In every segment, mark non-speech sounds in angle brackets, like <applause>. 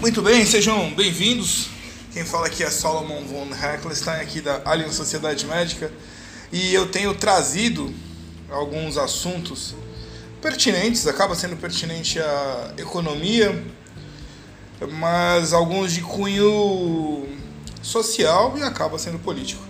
Muito bem, sejam bem-vindos. Quem fala aqui é Solomon von Heckelstein, aqui da Alien Sociedade Médica, e eu tenho trazido alguns assuntos pertinentes, acaba sendo pertinente à economia, mas alguns de cunho social e acaba sendo político.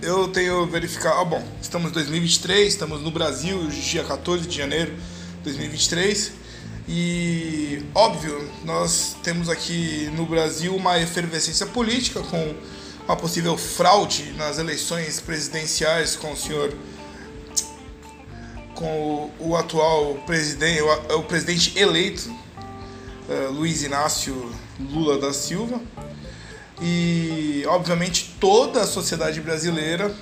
Eu tenho verificado, ah, bom, estamos em 2023, estamos no Brasil, dia 14 de janeiro de 2023 e, óbvio, nós temos aqui no Brasil uma efervescência política com uma possível fraude nas eleições presidenciais com o senhor com o, o atual presidente, o, o presidente eleito, uh, Luiz Inácio Lula da Silva. E, obviamente, toda a sociedade brasileira,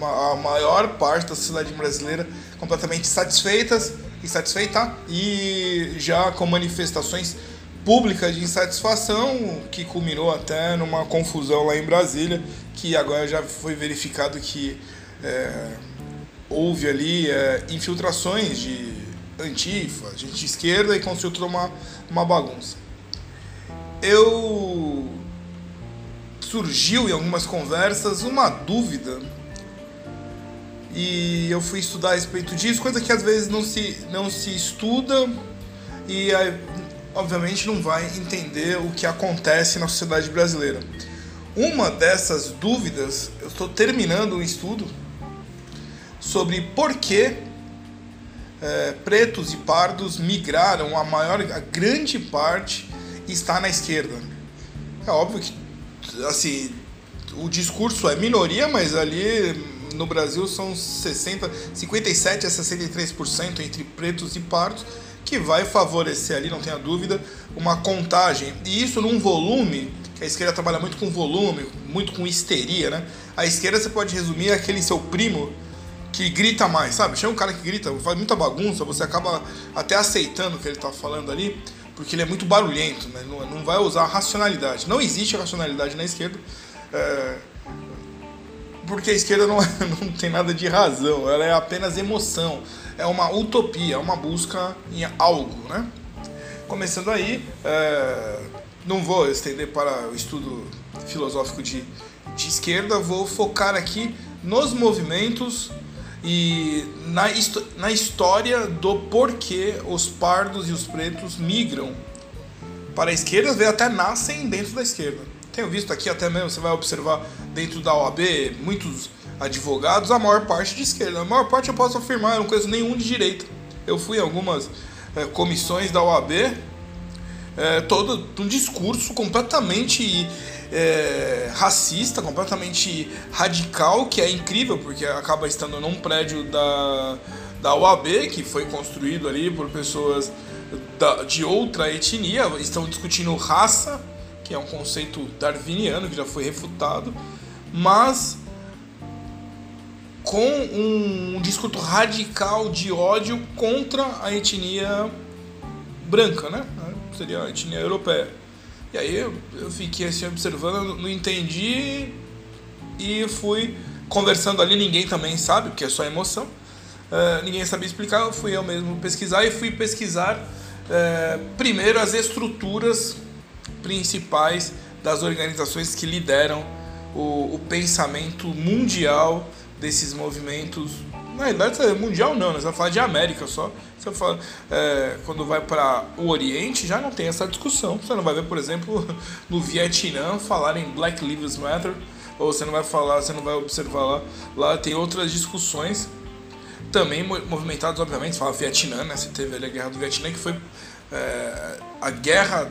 a maior parte da sociedade brasileira, completamente satisfeitas insatisfeita e já com manifestações públicas de insatisfação que culminou até numa confusão lá em Brasília, que agora já foi verificado que é, houve ali é, infiltrações de antifa, gente de esquerda e construiu uma, uma bagunça. Eu surgiu em algumas conversas uma dúvida e eu fui estudar a respeito disso, coisa que às vezes não se, não se estuda e obviamente não vai entender o que acontece na sociedade brasileira. Uma dessas dúvidas, eu estou terminando um estudo sobre por que é, pretos e pardos migraram, a maior, a grande parte está na esquerda. É óbvio que assim, o discurso é minoria, mas ali no Brasil são 60, 57 a 63% entre pretos e pardos, que vai favorecer ali, não tenha dúvida, uma contagem. E isso num volume, que a esquerda trabalha muito com volume, muito com histeria, né? A esquerda você pode resumir aquele seu primo que grita mais, sabe? Chama um cara que grita, faz muita bagunça, você acaba até aceitando o que ele está falando ali, porque ele é muito barulhento, né? Não, não vai usar racionalidade. Não existe racionalidade na esquerda. É porque a esquerda não, <laughs> não tem nada de razão, ela é apenas emoção, é uma utopia, é uma busca em algo, né? Começando aí, é, não vou estender para o estudo filosófico de, de esquerda, vou focar aqui nos movimentos e na, na história do porquê os pardos e os pretos migram para a esquerda, até nascem dentro da esquerda tenho visto aqui até mesmo, você vai observar dentro da OAB, muitos advogados, a maior parte de esquerda. A maior parte eu posso afirmar, eu não conheço nenhum de direita. Eu fui em algumas é, comissões da OAB, é, todo um discurso completamente é, racista, completamente radical, que é incrível, porque acaba estando num prédio da, da OAB, que foi construído ali por pessoas da, de outra etnia, estão discutindo raça que é um conceito darwiniano que já foi refutado, mas com um, discurso radical de ódio contra a etnia branca, né? Seria a etnia europeia. E aí eu, eu fiquei assim observando, não entendi e fui conversando ali, ninguém também sabe, porque é só emoção. Uh, ninguém sabia explicar, eu fui eu mesmo pesquisar e fui pesquisar uh, primeiro as estruturas principais das organizações que lideram o, o pensamento mundial desses movimentos. Na verdade, mundial não, né? você vai falar de América só. Você fala, é, quando vai para o Oriente, já não tem essa discussão. Você não vai ver, por exemplo, <laughs> no Vietnã falar em Black Lives Matter, ou você não vai falar, você não vai observar lá. Lá tem outras discussões também movimentadas, obviamente. Fala Vietnã, né? Você teve ali a guerra do Vietnã, que foi é, a guerra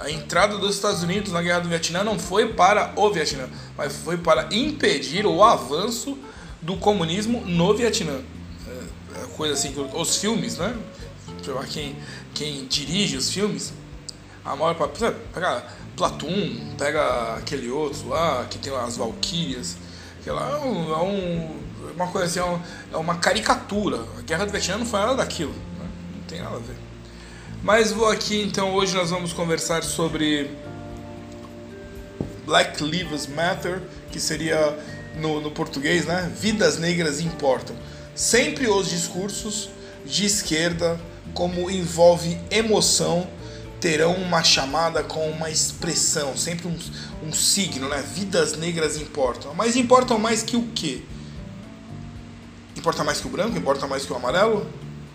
a entrada dos Estados Unidos na guerra do Vietnã não foi para o Vietnã, mas foi para impedir o avanço do comunismo no Vietnã. É, é coisa assim, os filmes, né? Quem, quem dirige os filmes, a maior parte. Pega Platum, pega aquele outro lá, que tem as Valkyrias, que lá é, um, é um, uma coisa assim, é, é uma caricatura. A guerra do Vietnã não foi nada daquilo, né? não tem nada a ver. Mas vou aqui então, hoje nós vamos conversar sobre Black Lives Matter, que seria no, no português, né? Vidas negras importam. Sempre os discursos de esquerda, como envolve emoção, terão uma chamada com uma expressão, sempre um, um signo, né? Vidas negras importam. Mas importam mais que o quê? Importa mais que o branco? Importa mais que o amarelo?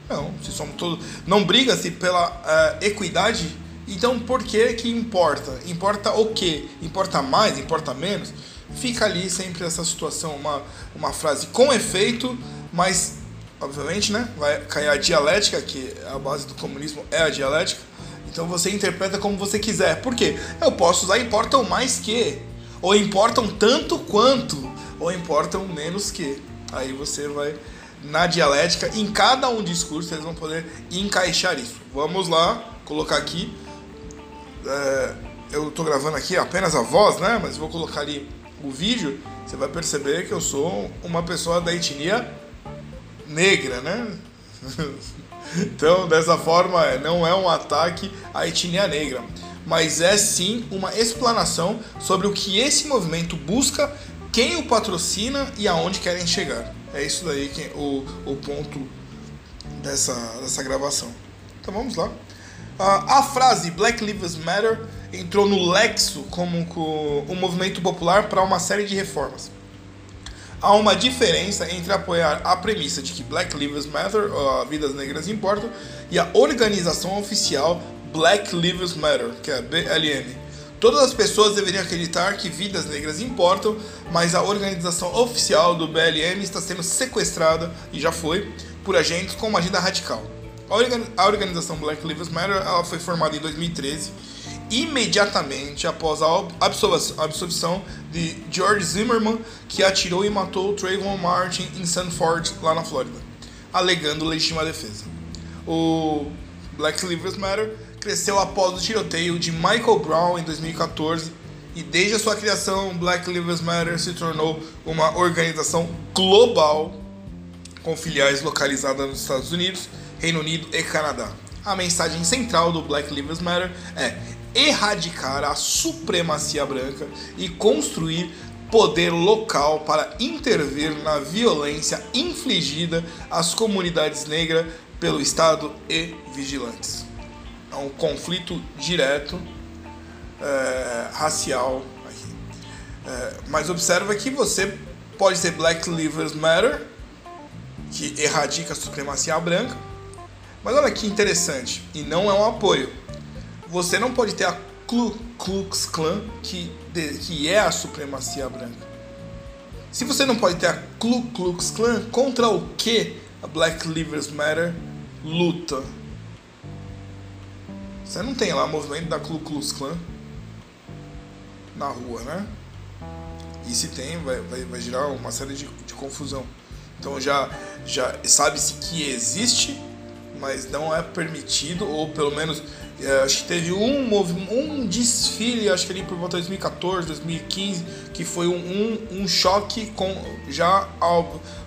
Não, se somos todos. Não briga-se pela uh, equidade, então por que que importa? Importa o quê? Importa mais? Importa menos? Fica ali sempre essa situação, uma, uma frase com efeito, mas obviamente, né? Vai cair a dialética, que a base do comunismo é a dialética. Então você interpreta como você quiser. Por quê? Eu posso usar importam mais que, ou importam tanto quanto, ou importam menos que. Aí você vai na dialética, em cada um discurso eles vão poder encaixar isso. Vamos lá, colocar aqui. É, eu estou gravando aqui apenas a voz, né? Mas vou colocar ali o vídeo. Você vai perceber que eu sou uma pessoa da etnia negra, né? <laughs> então, dessa forma, é, não é um ataque à etnia negra, mas é sim uma explanação sobre o que esse movimento busca, quem o patrocina e aonde querem chegar. É isso daí que o, o ponto dessa, dessa gravação. Então vamos lá. Uh, a frase Black Lives Matter entrou no lexo como um movimento popular para uma série de reformas há uma diferença entre apoiar a premissa de que Black Lives Matter, uh, vidas negras importam, e a organização oficial Black Lives Matter, que é a BLM. Todas as pessoas deveriam acreditar que vidas negras importam, mas a organização oficial do BLM está sendo sequestrada, e já foi, por agentes com uma agenda radical. A organização Black Lives Matter ela foi formada em 2013 imediatamente após a absolvição de George Zimmerman, que atirou e matou Trayvon Martin em Sanford, lá na Flórida, alegando legítima defesa. O Black Lives Matter cresceu após o tiroteio de Michael Brown em 2014 e desde a sua criação, Black Lives Matter se tornou uma organização global com filiais localizadas nos Estados Unidos, Reino Unido e Canadá. A mensagem central do Black Lives Matter é erradicar a supremacia branca e construir poder local para intervir na violência infligida às comunidades negras pelo Estado e vigilantes. É um conflito direto é, racial. É, mas observa que você pode ter Black Lives Matter, que erradica a supremacia branca, mas olha que interessante, e não é um apoio você não pode ter a Ku Klux Klan, que, de, que é a supremacia branca. Se você não pode ter a Ku Klux Klan, contra o que a Black Lives Matter luta? Você não tem lá movimento da Ku Klux Klan na rua, né? E se tem, vai, vai, vai gerar uma série de, de confusão. Então já, já sabe-se que existe, mas não é permitido, ou pelo menos é, acho que teve um, um desfile, acho que ali por volta de 2014, 2015, que foi um, um, um choque com já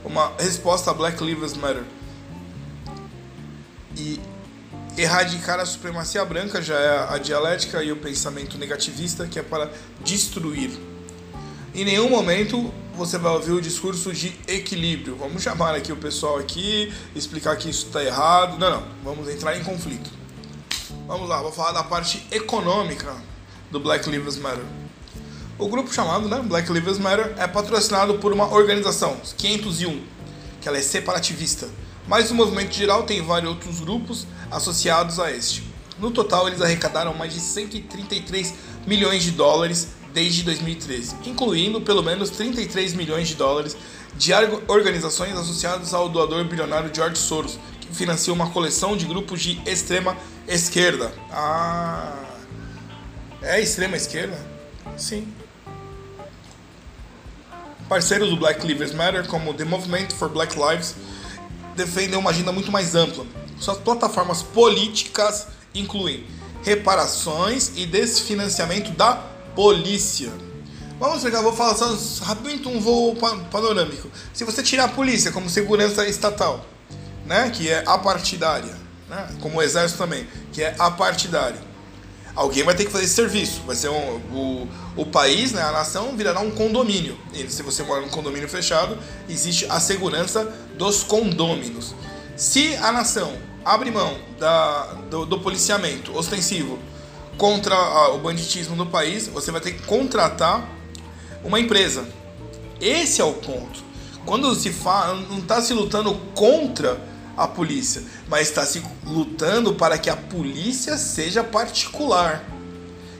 uma resposta a Black Lives Matter. E erradicar a supremacia branca já é a dialética e o pensamento negativista que é para destruir. Em nenhum momento você vai ouvir o discurso de equilíbrio. Vamos chamar aqui o pessoal aqui, explicar que isso está errado. Não, não. Vamos entrar em conflito. Vamos lá, vou falar da parte econômica do Black Lives Matter. O grupo chamado né, Black Lives Matter é patrocinado por uma organização, 501, que ela é separativista, mas o movimento geral tem vários outros grupos associados a este. No total, eles arrecadaram mais de 133 milhões de dólares desde 2013, incluindo pelo menos 33 milhões de dólares de organizações associadas ao doador bilionário George Soros, que financia uma coleção de grupos de extrema esquerda. Ah, é extrema esquerda? Sim. Parceiros do Black Lives Matter, como The Movement for Black Lives, defendem uma agenda muito mais ampla. Suas plataformas políticas incluem reparações e desfinanciamento da polícia. Vamos pegar, vou falar só rapidinho um voo panorâmico. Se você tirar a polícia como segurança estatal, né, que é apartidária, né, como o exército também, que é apartidário. Alguém vai ter que fazer esse serviço. Vai ser um, o, o país, né, a nação, virará um condomínio. E se você mora num condomínio fechado, existe a segurança dos condôminos. Se a nação abre mão da, do, do policiamento ostensivo contra a, o banditismo no país, você vai ter que contratar uma empresa. Esse é o ponto. Quando se fala, não está se lutando contra a polícia, mas está se lutando para que a polícia seja particular.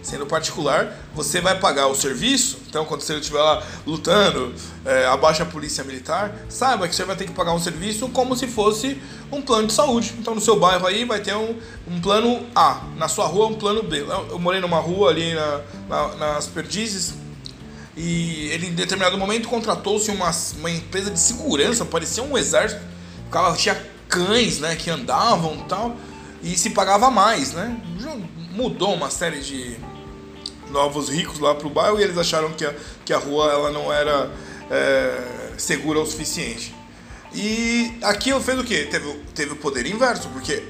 Sendo particular, você vai pagar o serviço. Então, quando você estiver lá lutando, é, abaixo a polícia militar, saiba que você vai ter que pagar um serviço como se fosse um plano de saúde. Então, no seu bairro aí vai ter um, um plano A, na sua rua um plano B. Eu morei numa rua ali na, na, nas Perdizes, e ele, em determinado momento, contratou-se uma, uma empresa de segurança, parecia um exército. Carro tinha cães, né, que andavam tal, e se pagava mais, né? Mudou uma série de novos ricos lá pro bairro e eles acharam que a, que a rua ela não era é, segura o suficiente. E aquilo fez o quê? Teve, teve o poder inverso, porque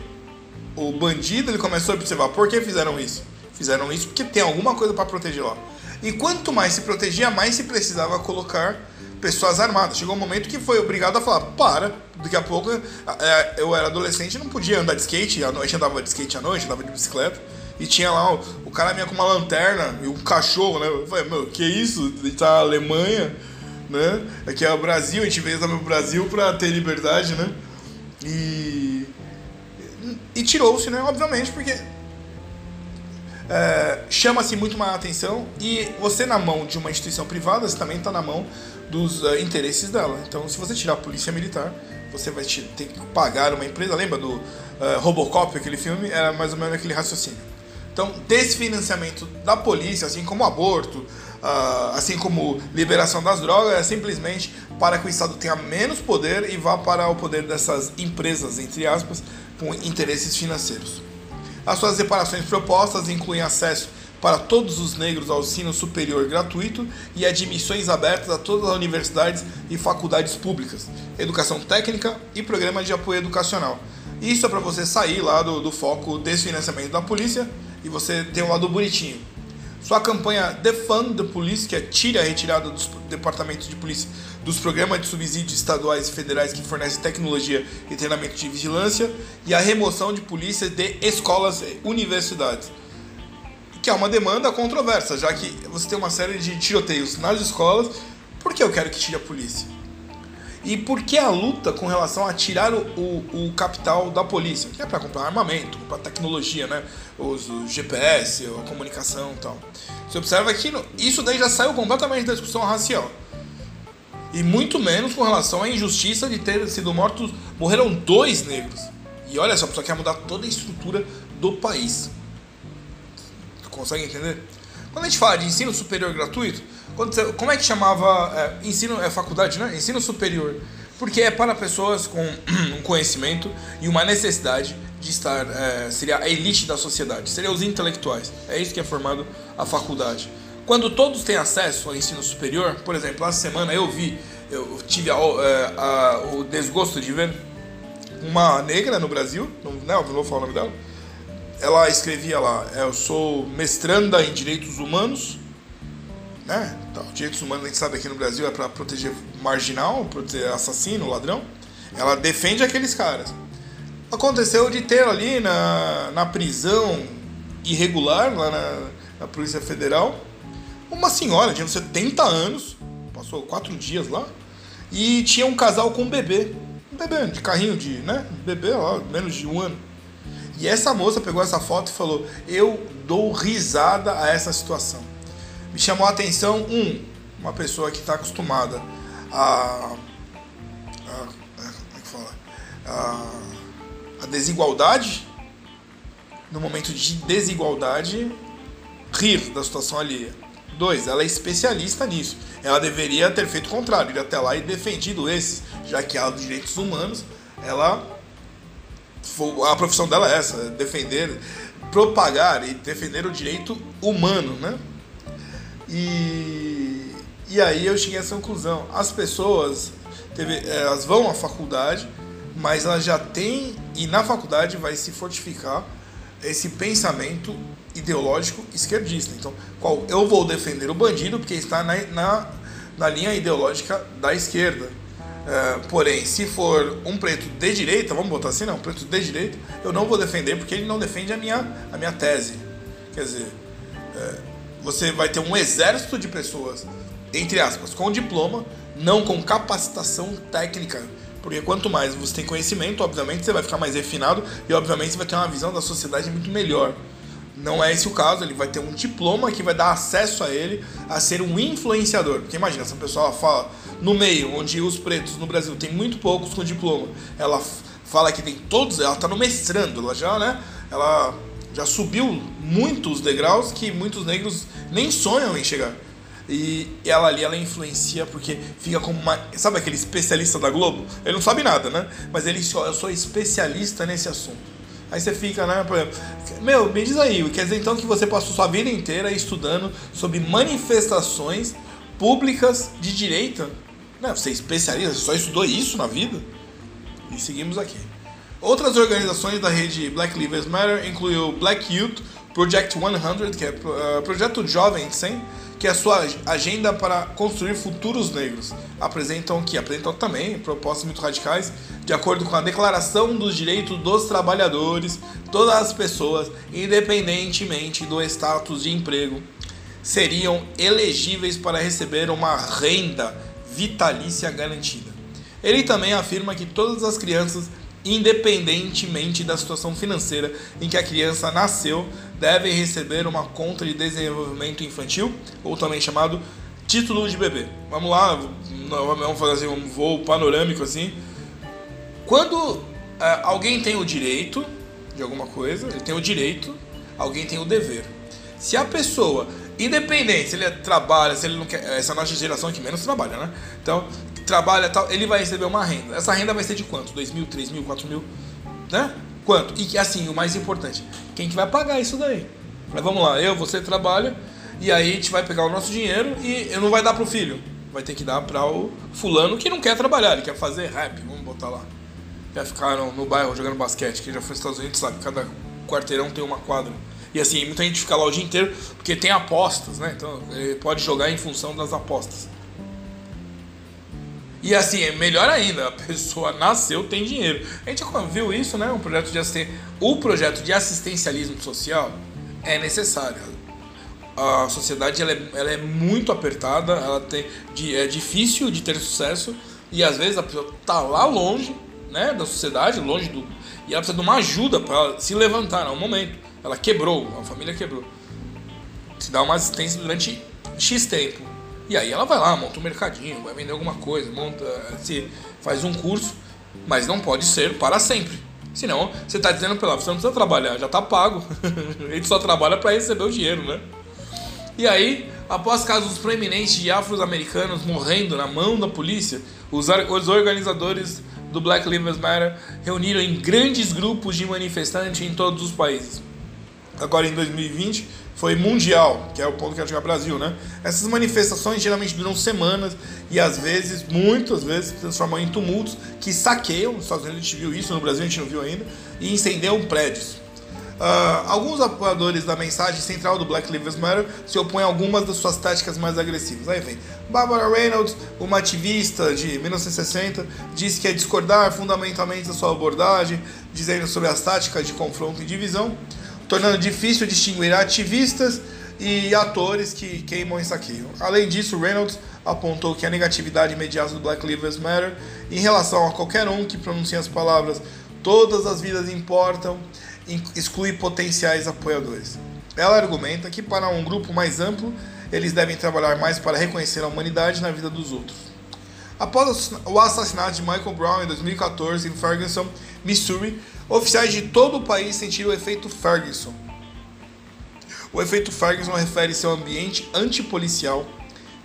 o bandido ele começou a observar por que fizeram isso. Fizeram isso porque tem alguma coisa para proteger lá. E quanto mais se protegia, mais se precisava colocar pessoas armadas. Chegou um momento que foi obrigado a falar: para, daqui a pouco é, eu era adolescente não podia andar de skate, à noite andava de skate à noite, andava de bicicleta. E tinha lá, o, o cara vinha com uma lanterna e um cachorro, né? Eu falei, meu, que isso? A tá na Alemanha, né? Aqui é o Brasil, a gente veio pro Brasil pra ter liberdade, né? E. E tirou-se, né? Obviamente, porque é, chama-se muito mais atenção e você na mão de uma instituição privada, você também está na mão dos uh, interesses dela. Então, se você tirar a polícia militar, você vai ter que pagar uma empresa. Lembra do uh, Robocop, aquele filme? Era mais ou menos aquele raciocínio. Então, desfinanciamento da polícia, assim como aborto, uh, assim como liberação das drogas, é simplesmente para que o Estado tenha menos poder e vá para o poder dessas empresas, entre aspas, com interesses financeiros. As suas reparações propostas incluem acesso para todos os negros ao ensino superior gratuito e admissões abertas a todas as universidades e faculdades públicas, educação técnica e programas de apoio educacional. Isso é para você sair lá do, do foco desse financiamento da polícia e você ter um lado bonitinho. Sua campanha Defund the Police, que é tire a retirada dos departamentos de polícia dos programas de subsídios estaduais e federais que fornecem tecnologia e treinamento de vigilância, e a remoção de polícia de escolas e universidades. Que é uma demanda controversa, já que você tem uma série de tiroteios nas escolas, por que eu quero que tire a polícia? E por que a luta com relação a tirar o, o, o capital da polícia? Que é para comprar armamento, comprar tecnologia, né? Os, o GPS, a comunicação e tal. Você observa que isso daí já saiu completamente da discussão racial. E muito menos com relação à injustiça de ter sido mortos. Morreram dois negros. E olha só, a pessoa quer mudar toda a estrutura do país. Consegue entender? Quando a gente fala de ensino superior gratuito, você, como é que chamava é, ensino é faculdade, né? Ensino superior, porque é para pessoas com <clears throat> um conhecimento e uma necessidade de estar é, seria a elite da sociedade, seria os intelectuais. É isso que é formado a faculdade. Quando todos têm acesso ao ensino superior, por exemplo, essa semana eu vi, eu tive a, é, a, o desgosto de ver uma negra no Brasil, não, não vou falar o nome dela ela escrevia lá: Eu sou mestranda em direitos humanos. Né? Então, direitos humanos, a gente sabe aqui no Brasil, é para proteger marginal, proteger assassino, ladrão. Ela defende aqueles caras. Aconteceu de ter ali na, na prisão irregular, lá na, na Polícia Federal, uma senhora de 70 anos, passou quatro dias lá, e tinha um casal com um bebê. Um bebê de carrinho de, né? Bebê, ó, menos de um ano. E essa moça pegou essa foto e falou: Eu dou risada a essa situação. Me chamou a atenção, um, uma pessoa que está acostumada a. a, como é que fala? A, a desigualdade, no momento de desigualdade, rir da situação alheia. Dois, ela é especialista nisso. Ela deveria ter feito o contrário, ir até lá e defendido esses, já que dos direitos humanos, ela a profissão dela é essa, defender, propagar e defender o direito humano, né? E, e aí eu cheguei a essa conclusão. As pessoas, teve, elas vão à faculdade, mas elas já têm, e na faculdade vai se fortificar esse pensamento ideológico esquerdista. Então, qual eu vou defender o bandido porque está na, na, na linha ideológica da esquerda. Uh, porém, se for um preto de direita, vamos botar assim, não, um preto de direita, eu não vou defender porque ele não defende a minha, a minha tese. Quer dizer, é, você vai ter um exército de pessoas, entre aspas, com diploma, não com capacitação técnica. Porque quanto mais você tem conhecimento, obviamente você vai ficar mais refinado e obviamente você vai ter uma visão da sociedade muito melhor. Não é esse o caso, ele vai ter um diploma que vai dar acesso a ele a ser um influenciador. Porque imagina, essa pessoa fala no meio, onde os pretos no Brasil tem muito poucos com diploma, ela fala que tem todos, ela está no mestrando, ela já, né? Ela já subiu muitos degraus que muitos negros nem sonham em chegar. E ela ali, ela influencia porque fica como uma. Sabe aquele especialista da Globo? Ele não sabe nada, né? Mas ele só, eu sou especialista nesse assunto. Aí você fica, né? Por exemplo, meu, me diz aí, quer dizer então que você passou sua vida inteira estudando sobre manifestações públicas de direita? Não, você é especialista, você só estudou isso na vida? E seguimos aqui. Outras organizações da rede Black Lives Matter incluem o Black Youth Project 100, que é uh, projeto jovem 100, que é a sua agenda para construir futuros negros. Apresentam que apresentam também propostas muito radicais, de acordo com a Declaração dos Direitos dos Trabalhadores, todas as pessoas, independentemente do status de emprego, seriam elegíveis para receber uma renda vitalícia garantida. Ele também afirma que todas as crianças, independentemente da situação financeira em que a criança nasceu, devem receber uma conta de desenvolvimento infantil, ou também chamado título de bebê. Vamos lá, vamos fazer um voo panorâmico assim. Quando é, alguém tem o direito de alguma coisa, ele tem o direito, alguém tem o dever. Se a pessoa, independente se ele trabalha, se ele não quer, essa nossa geração que menos trabalha, né? Então, trabalha tal, ele vai receber uma renda. Essa renda vai ser de quanto? 2 mil, 3 mil, 4 mil, né? Quanto? E assim, o mais importante, quem que vai pagar isso daí? Mas vamos lá, eu, você trabalha, e aí a gente vai pegar o nosso dinheiro e não vai dar pro filho. Vai ter que dar para o fulano que não quer trabalhar, ele quer fazer rap, vamos botar lá. Quer ficar no, no bairro jogando basquete, quem já foi nos Estados Unidos sabe, cada quarteirão tem uma quadra. E assim, muita gente fica lá o dia inteiro porque tem apostas, né? Então ele pode jogar em função das apostas. E assim, é melhor ainda, a pessoa <laughs> nasceu, tem dinheiro. A gente viu isso, né? Um projeto de assisten... O projeto de assistencialismo social é necessário. A sociedade ela é, ela é muito apertada, ela tem, é difícil de ter sucesso e às vezes a pessoa tá lá longe, né, da sociedade, longe do e ela precisa de uma ajuda para se levantar, no momento. Ela quebrou, a família quebrou. Se dá uma assistência durante X tempo. E aí ela vai lá, monta um mercadinho, vai vender alguma coisa, monta, se faz um curso, mas não pode ser para sempre. Senão, você está dizendo para ela, você não precisa trabalhar, já está pago. <laughs> gente só trabalha para receber o dinheiro, né? E aí, após casos proeminentes de afro-americanos morrendo na mão da polícia, os, os organizadores do Black Lives Matter reuniram em grandes grupos de manifestantes em todos os países. Agora em 2020, foi mundial, que é o ponto que eu chegar Brasil, né? Essas manifestações geralmente duram semanas e às vezes, muitas vezes, se transformam em tumultos que saqueiam, nos Estados Unidos a gente viu isso, no Brasil a gente não viu ainda, e incendiam prédios. Uh, alguns apoiadores da mensagem central do Black Lives Matter se opõem a algumas das suas táticas mais agressivas. Aí vem Barbara Reynolds, uma ativista de 1960, disse que é discordar fundamentalmente da sua abordagem, dizendo sobre as táticas de confronto e divisão tornando difícil distinguir ativistas e atores que queimam e saqueiam. Além disso, Reynolds apontou que a negatividade imediata do Black Lives Matter em relação a qualquer um que pronuncie as palavras todas as vidas importam exclui potenciais apoiadores. Ela argumenta que para um grupo mais amplo, eles devem trabalhar mais para reconhecer a humanidade na vida dos outros. Após o assassinato de Michael Brown em 2014 em Ferguson, Missouri, Oficiais de todo o país sentiram o efeito Ferguson. O efeito Ferguson refere-se ao ambiente antipolicial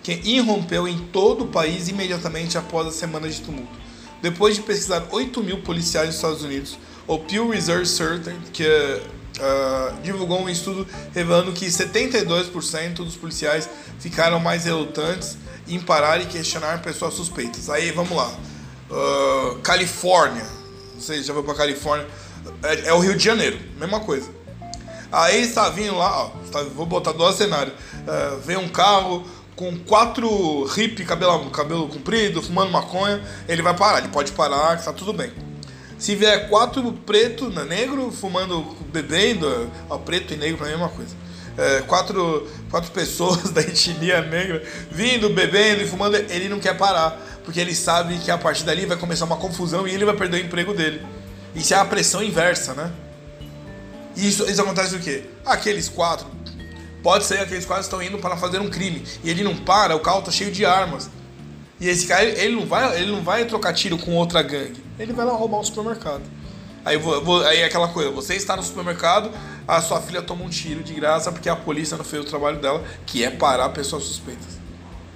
que irrompeu em todo o país imediatamente após a semana de tumulto. Depois de pesquisar 8 mil policiais nos Estados Unidos, o Pew Research Center, que uh, divulgou um estudo revelando que 72% dos policiais ficaram mais relutantes em parar e questionar pessoas suspeitas. Aí vamos lá. Uh, Califórnia, você já foi pra Califórnia. É, é, o Rio de Janeiro, mesma coisa. Aí está vindo lá, ó, tá, vou botar dois cenários. É, vem um carro com quatro hippie, cabelo, cabelo comprido, fumando maconha, ele vai parar, ele pode parar, está tudo bem. Se vier quatro preto, né, negro, fumando, bebendo, ó, preto e negro é a mesma coisa. é, quatro, quatro <laughs> pessoas da etnia negra vindo, bebendo e fumando, ele não quer parar, porque ele sabe que a partir dali vai começar uma confusão e ele vai perder o emprego dele. Isso é a pressão inversa, né? E isso, isso acontece o quê? Aqueles quatro, pode ser aqueles quatro estão indo para fazer um crime e ele não para, o carro tá cheio de armas. E esse cara, ele não vai, ele não vai trocar tiro com outra gangue. Ele vai lá roubar um supermercado. Aí, vou, aí é aquela coisa, você está no supermercado, a sua filha toma um tiro de graça porque a polícia não fez o trabalho dela, que é parar pessoas suspeitas.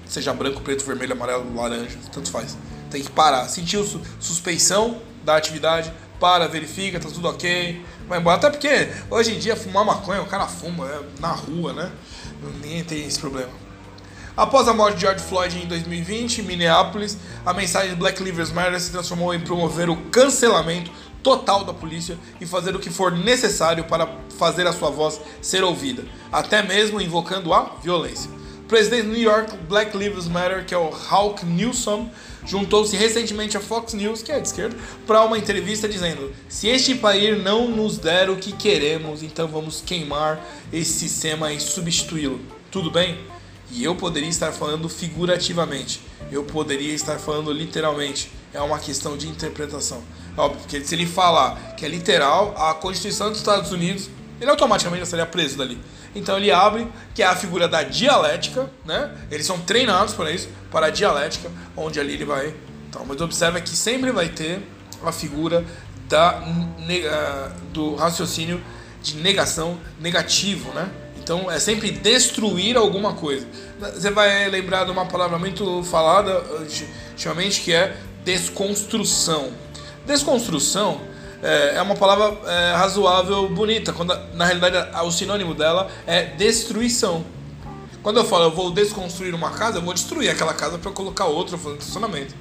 Seja branco, preto, vermelho, amarelo, laranja, tanto faz. Tem que parar. Sentiu suspeição da atividade, para, verifica, tá tudo ok, vai embora. Até porque hoje em dia fumar maconha, o cara fuma é, na rua, né? Ninguém tem esse problema. Após a morte de George Floyd em 2020, em Minneapolis, a mensagem Black Lives Matter se transformou em promover o cancelamento total da polícia e fazer o que for necessário para fazer a sua voz ser ouvida, até mesmo invocando a violência. O presidente de New York Black Lives Matter, que é o Hawk Newsom, juntou-se recentemente à Fox News, que é de esquerda, para uma entrevista dizendo: se este país não nos der o que queremos, então vamos queimar esse sistema e substituí-lo. Tudo bem? E eu poderia estar falando figurativamente, eu poderia estar falando literalmente. É uma questão de interpretação. Óbvio, porque se ele falar que é literal, a Constituição dos Estados Unidos, ele automaticamente já seria preso dali. Então ele abre, que é a figura da dialética, né? Eles são treinados para isso, para a dialética, onde ali ele vai. Então, mas observa que sempre vai ter a figura da, eh, do raciocínio de negação negativo, né? Então é sempre destruir alguma coisa. Você vai lembrar de uma palavra muito falada eh, ultimamente que é desconstrução. Desconstrução é, é uma palavra é, razoável, bonita, quando na realidade o sinônimo dela é destruição. Quando eu falo eu vou desconstruir uma casa, eu vou destruir aquela casa para colocar outra fazendo funcionamento.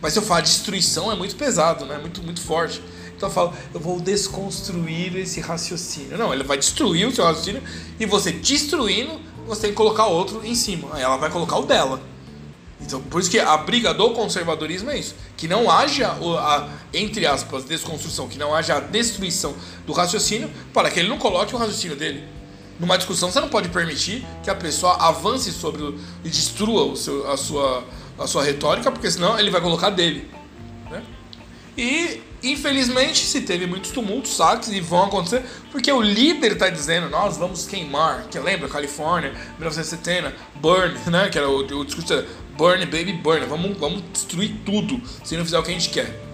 Mas se eu falar destruição é muito pesado, né? Muito muito forte. Então eu falo, eu vou desconstruir esse raciocínio. Não, ele vai destruir o seu raciocínio e você destruindo, você tem que colocar outro em cima. Aí ela vai colocar o dela. Então, por isso que a briga do conservadorismo é isso. Que não haja, a, entre aspas, desconstrução, que não haja a destruição do raciocínio para que ele não coloque o raciocínio dele. Numa discussão, você não pode permitir que a pessoa avance sobre o, e destrua o seu, a, sua, a sua retórica, porque senão ele vai colocar dele. Né? E, infelizmente, se teve muitos tumultos, saques, e vão acontecer, porque o líder está dizendo, nós vamos queimar, que lembra, Califórnia, 1970, Burn, né, que era o, o discurso Burn, baby, burn. Vamos, vamos destruir tudo se não fizer o que a gente quer.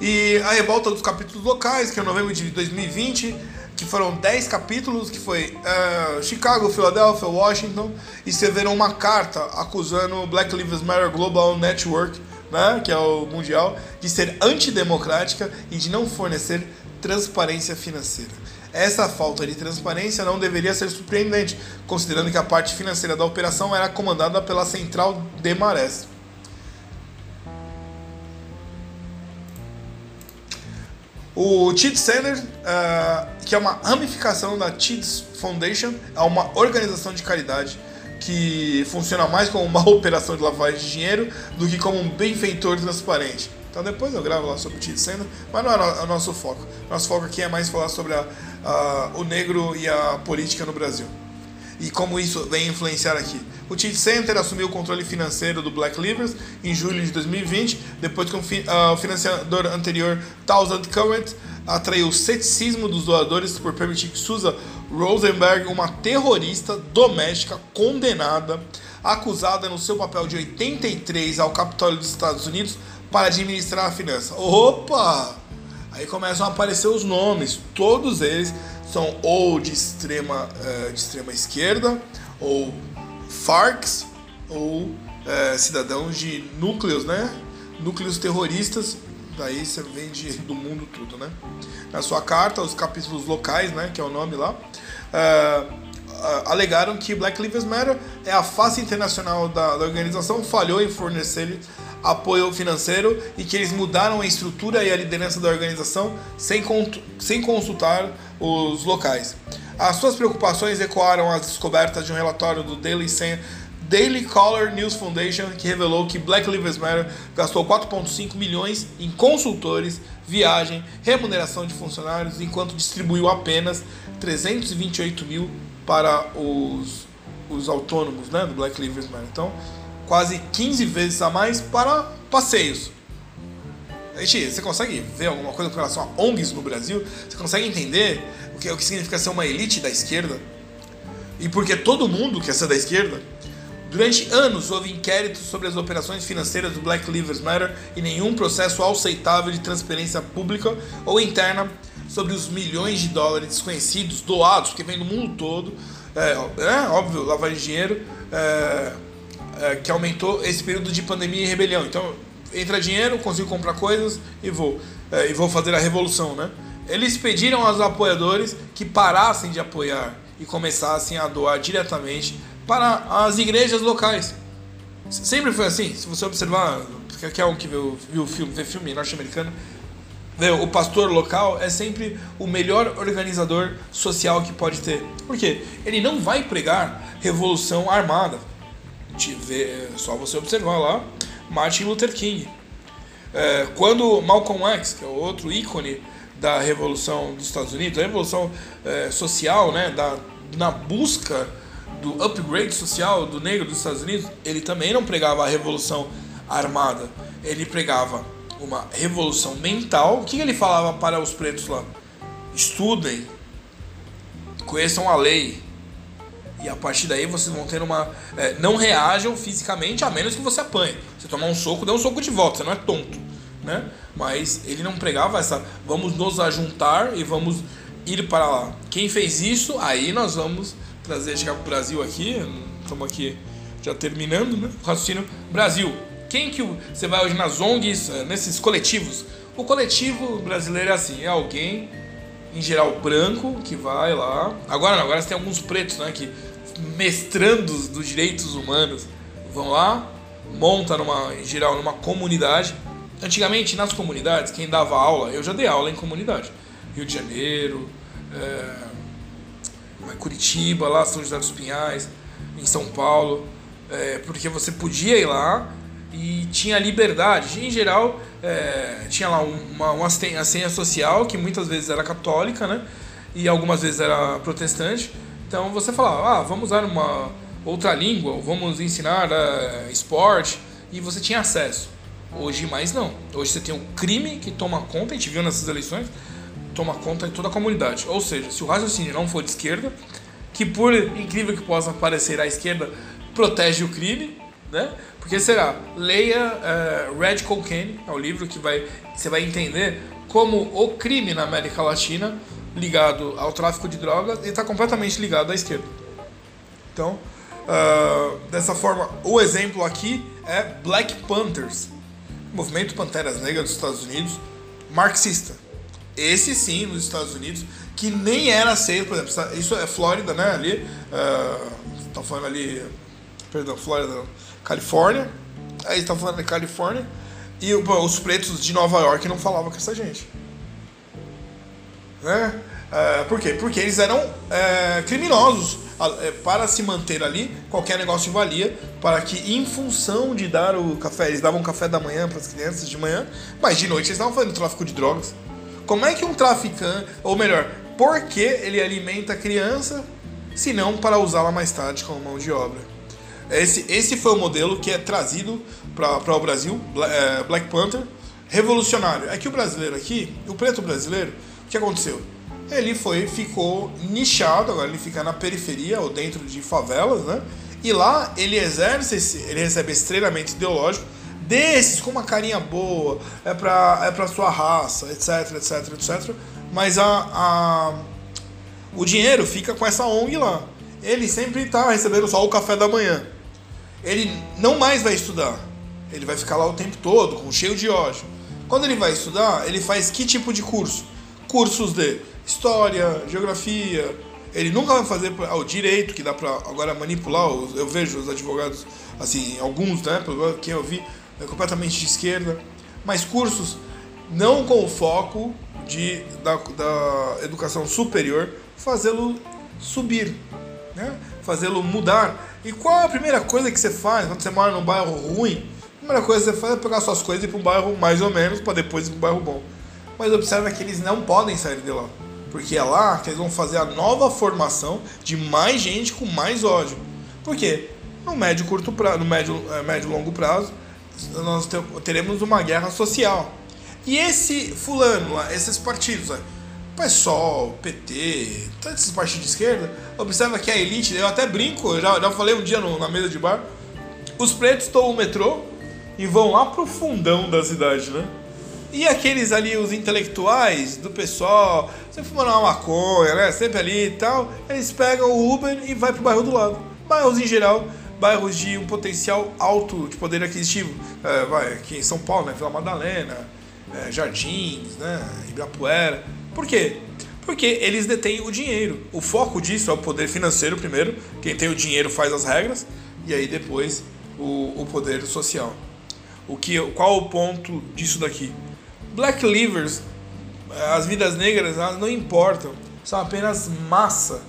E a revolta dos capítulos locais, que é novembro de 2020, que foram 10 capítulos, que foi uh, Chicago, Philadelphia, Washington, escreveram uma carta acusando o Black Lives Matter Global Network, né, que é o mundial, de ser antidemocrática e de não fornecer transparência financeira. Essa falta de transparência não deveria ser surpreendente, considerando que a parte financeira da operação era comandada pela central de marés. O Tid Center, uh, que é uma ramificação da Tids Foundation, é uma organização de caridade que funciona mais como uma <laughs> operação de lavagem de dinheiro do que como um benfeitor transparente. Então depois eu gravo lá sobre o Tid Center, mas não é o nosso foco. Nosso foco aqui é mais falar sobre a uh, o negro e a política no Brasil. E como isso vem influenciar aqui. O Tid Center assumiu o controle financeiro do Black Livers em julho de 2020, depois que uh, o financiador anterior, Thousand Current, atraiu o ceticismo dos doadores por permitir que Susan Rosenberg, uma terrorista doméstica condenada, acusada no seu papel de 83 ao Capitólio dos Estados Unidos para administrar a finança. Opa! Aí começam a aparecer os nomes, todos eles são ou de extrema, uh, de extrema esquerda, ou FARCs, ou uh, cidadãos de núcleos, né? Núcleos terroristas, daí você vende do mundo tudo, né? Na sua carta, os capítulos locais, né? Que é o nome lá, uh, alegaram que Black Lives Matter é a face internacional da, da organização, falhou em fornecer apoio financeiro e que eles mudaram a estrutura e a liderança da organização sem, sem consultar os locais. As suas preocupações ecoaram as descobertas de um relatório do Daily, Daily Caller News Foundation que revelou que Black Lives Matter gastou 4,5 milhões em consultores viagem, remuneração de funcionários, enquanto distribuiu apenas 328 mil para os, os autônomos né, do Black Lives Matter. Então, quase 15 vezes a mais para passeios. Gente, você consegue ver alguma coisa com relação a ONGs no Brasil? Você consegue entender o que, o que significa ser uma elite da esquerda? E porque todo mundo quer ser da esquerda? Durante anos houve inquéritos sobre as operações financeiras do Black Lives Matter e nenhum processo aceitável de transparência pública ou interna sobre os milhões de dólares desconhecidos doados, porque vem do mundo todo, é, é óbvio, lavagem de dinheiro, é, é, que aumentou esse período de pandemia e rebelião. Então, entra dinheiro, consigo comprar coisas e vou, é, e vou fazer a revolução, né? Eles pediram aos apoiadores que parassem de apoiar e começassem a doar diretamente para as igrejas locais. Sempre foi assim. Se você observar, qualquer um que viu, viu filme, vê filme norte-americano, o pastor local é sempre o melhor organizador social que pode ter. Por quê? Ele não vai pregar revolução armada. É só você observar lá Martin Luther King. É, quando Malcolm X, que é outro ícone da revolução dos Estados Unidos, a revolução é, social, né, da, na busca do upgrade social do negro dos Estados Unidos, ele também não pregava a revolução armada, ele pregava uma revolução mental. O que ele falava para os pretos lá? Estudem, conheçam a lei, e a partir daí vocês vão ter uma. É, não reajam fisicamente, a menos que você apanhe. Você tomar um soco, dê um soco de volta, você não é tonto. Né? Mas ele não pregava essa. Vamos nos ajuntar e vamos ir para lá. Quem fez isso, aí nós vamos trazer, chegar para o Brasil aqui. Estamos aqui já terminando, né? O raciocínio. Brasil. Quem que você vai hoje nas ONGs, é, nesses coletivos? O coletivo brasileiro é assim: é alguém em geral branco que vai lá. Agora não, agora você tem alguns pretos, né? Que mestrandos dos direitos humanos vão lá, monta numa, em geral numa comunidade. Antigamente nas comunidades, quem dava aula, eu já dei aula em comunidade. Rio de Janeiro, é, Curitiba, lá São José dos Pinhais, em São Paulo, é, porque você podia ir lá e tinha liberdade. Em geral, é, tinha lá uma, uma assistência social que muitas vezes era católica, né? E algumas vezes era protestante. Então você falava, ah, vamos usar uma outra língua, vamos ensinar uh, esporte, e você tinha acesso. Hoje mais não. Hoje você tem um crime que toma conta, a gente viu nessas eleições, toma conta de toda a comunidade. Ou seja, se o raciocínio não for de esquerda, que por incrível que possa parecer a esquerda protege o crime, né? Porque será? Leia uh, Red Cocaine, é o livro que vai você vai entender como o crime na América Latina ligado ao tráfico de drogas e está completamente ligado à esquerda. Então, uh, dessa forma, o exemplo aqui é Black Panthers, movimento Panteras Negras dos Estados Unidos, marxista. Esse sim, nos Estados Unidos, que nem era aceito, por exemplo, isso é Flórida, né? Ali, uh, falando ali, perdão, Flórida, Califórnia. Aí estão falando de Califórnia. E os pretos de Nova York não falavam com essa gente. Né? É, por quê? Porque eles eram é, criminosos. É, para se manter ali, qualquer negócio valia para que, em função de dar o café, eles davam café da manhã para as crianças de manhã, mas de noite eles estavam fazendo tráfico de drogas. Como é que um traficante, ou melhor, por que ele alimenta a criança se não para usá-la mais tarde como mão de obra? Esse, esse foi o modelo que é trazido para o Brasil, Black Panther, revolucionário. É que o brasileiro aqui, o preto brasileiro, o que aconteceu? Ele foi, ficou nichado, agora ele fica na periferia ou dentro de favelas, né? E lá ele exerce, esse, ele recebe esse treinamento ideológico desses com uma carinha boa, é pra, é pra sua raça, etc, etc, etc. Mas a, a, o dinheiro fica com essa ONG lá. Ele sempre está recebendo só o café da manhã. Ele não mais vai estudar. Ele vai ficar lá o tempo todo, com cheio de ódio. Quando ele vai estudar, ele faz que tipo de curso? Cursos de história, geografia. Ele nunca vai fazer ah, o direito, que dá para agora manipular. Eu vejo os advogados, assim, alguns, né? Pelo eu vi, é completamente de esquerda. Mas cursos não com o foco de, da, da educação superior, fazê-lo subir, né? fazê-lo mudar. E qual é a primeira coisa que você faz quando você mora num bairro ruim? A primeira coisa que você faz é pegar suas coisas e ir para um bairro mais ou menos, para depois ir para um bairro bom. Mas observa que eles não podem sair de lá. Porque é lá que eles vão fazer a nova formação de mais gente com mais ódio. Por quê? No médio curto prazo, no médio, é, médio longo prazo, nós teremos uma guerra social. E esse fulano esses partidos, PSOL, PT, todos esses partidos de esquerda, observa que a elite, eu até brinco, eu já, já falei um dia no, na mesa de bar, os pretos tomam o metrô e vão lá pro fundão da cidade, né? E aqueles ali, os intelectuais do pessoal, sempre fumando uma maconha, né? Sempre ali e tal, eles pegam o Uber e vai pro bairro do lado. Bairros em geral, bairros de um potencial alto de poder aquisitivo. É, vai, aqui em São Paulo, né? Vila Madalena, é, Jardins, né? Ibirapuera. Por quê? Porque eles detêm o dinheiro. O foco disso é o poder financeiro primeiro. Quem tem o dinheiro faz as regras. E aí depois o, o poder social. O que, qual o ponto disso daqui? Black Livers, as vidas negras, elas não importam, são apenas massa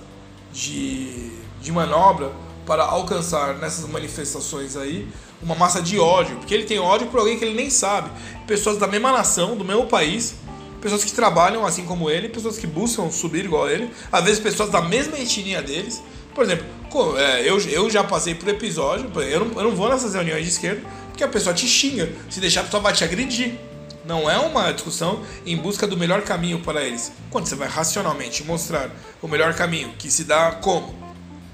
de, de manobra para alcançar nessas manifestações aí uma massa de ódio, porque ele tem ódio por alguém que ele nem sabe. Pessoas da mesma nação, do mesmo país, pessoas que trabalham assim como ele, pessoas que buscam subir igual ele, às vezes pessoas da mesma etnia deles. Por exemplo, é, eu, eu já passei por episódio, eu não, eu não vou nessas reuniões de esquerda, porque a pessoa te xinga, se deixar a pessoa vai te agredir. Não é uma discussão em busca do melhor caminho para eles. Quando você vai racionalmente mostrar o melhor caminho, que se dá como?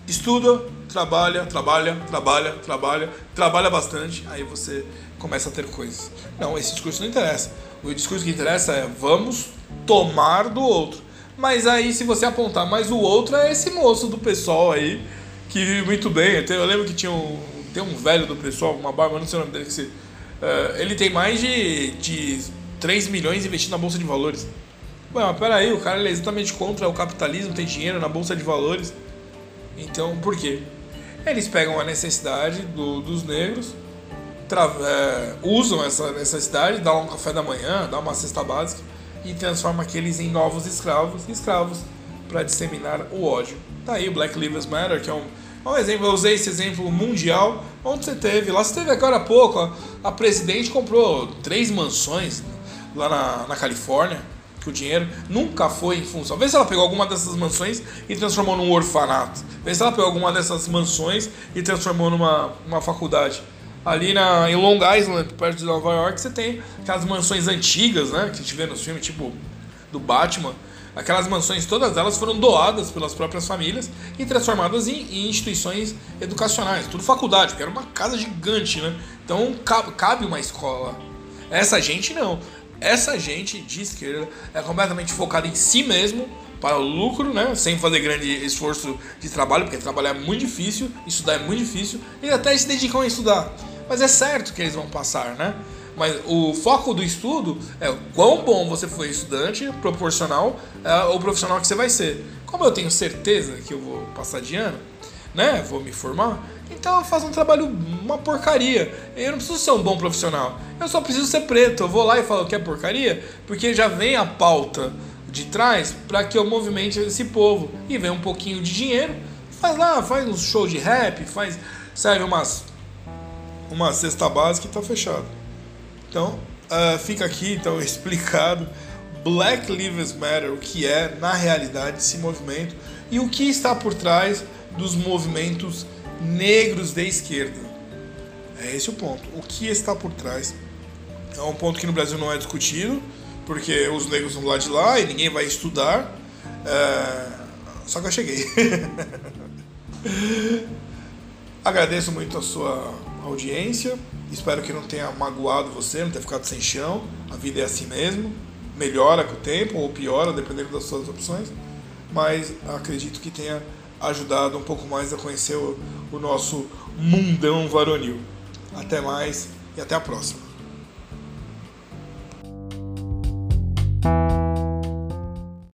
Estuda, trabalha, trabalha, trabalha, trabalha, trabalha bastante, aí você começa a ter coisas. Não, esse discurso não interessa. O discurso que interessa é vamos tomar do outro. Mas aí, se você apontar, mas o outro é esse moço do pessoal aí, que vive muito bem. Eu lembro que tinha um, tem um velho do pessoal, uma barba, não sei o nome dele, que se Uh, ele tem mais de, de 3 milhões investido na Bolsa de Valores. Ué, mas peraí, o cara é exatamente contra o capitalismo, tem dinheiro na Bolsa de Valores. Então, por quê? Eles pegam a necessidade do, dos negros, é, usam essa necessidade, dão um café da manhã, dão uma cesta básica e transformam aqueles em novos escravos, escravos para disseminar o ódio. Tá aí o Black Lives Matter, que é um um exemplo, eu usei esse exemplo mundial, onde você teve, lá você teve agora há pouco, a, a presidente comprou três mansões lá na, na Califórnia, que o dinheiro nunca foi em função. Vê se ela pegou alguma dessas mansões e transformou num orfanato. Vê se ela pegou alguma dessas mansões e transformou numa uma faculdade. Ali na, em Long Island, perto de Nova York, você tem aquelas mansões antigas, né? Que a gente vê nos filmes, tipo do Batman Aquelas mansões, todas elas foram doadas pelas próprias famílias e transformadas em, em instituições educacionais, tudo faculdade, porque era uma casa gigante, né? Então cabe uma escola. Essa gente não. Essa gente de esquerda é completamente focada em si mesmo, para o lucro, né? Sem fazer grande esforço de trabalho, porque trabalhar é muito difícil, estudar é muito difícil, e até se dedicam a estudar. Mas é certo que eles vão passar, né? Mas o foco do estudo é quão bom você foi estudante, proporcional ao profissional que você vai ser. Como eu tenho certeza que eu vou passar de ano, né? Vou me formar, então eu faço um trabalho, uma porcaria. Eu não preciso ser um bom profissional. Eu só preciso ser preto. Eu vou lá e falo que é porcaria, porque já vem a pauta de trás para que eu movimente esse povo. E vem um pouquinho de dinheiro, faz lá, faz um show de rap, faz, serve umas, uma cesta básica e tá fechado. Então, uh, fica aqui então <laughs> explicado Black Lives Matter, o que é na realidade esse movimento e o que está por trás dos movimentos negros de esquerda. É esse o ponto. O que está por trás é um ponto que no Brasil não é discutido, porque os negros vão lá de lá e ninguém vai estudar. É... Só que eu cheguei. <laughs> Agradeço muito a sua audiência. Espero que não tenha magoado você, não tenha ficado sem chão. A vida é assim mesmo. Melhora com o tempo ou piora, dependendo das suas opções. Mas acredito que tenha ajudado um pouco mais a conhecer o, o nosso mundão varonil. Até mais e até a próxima.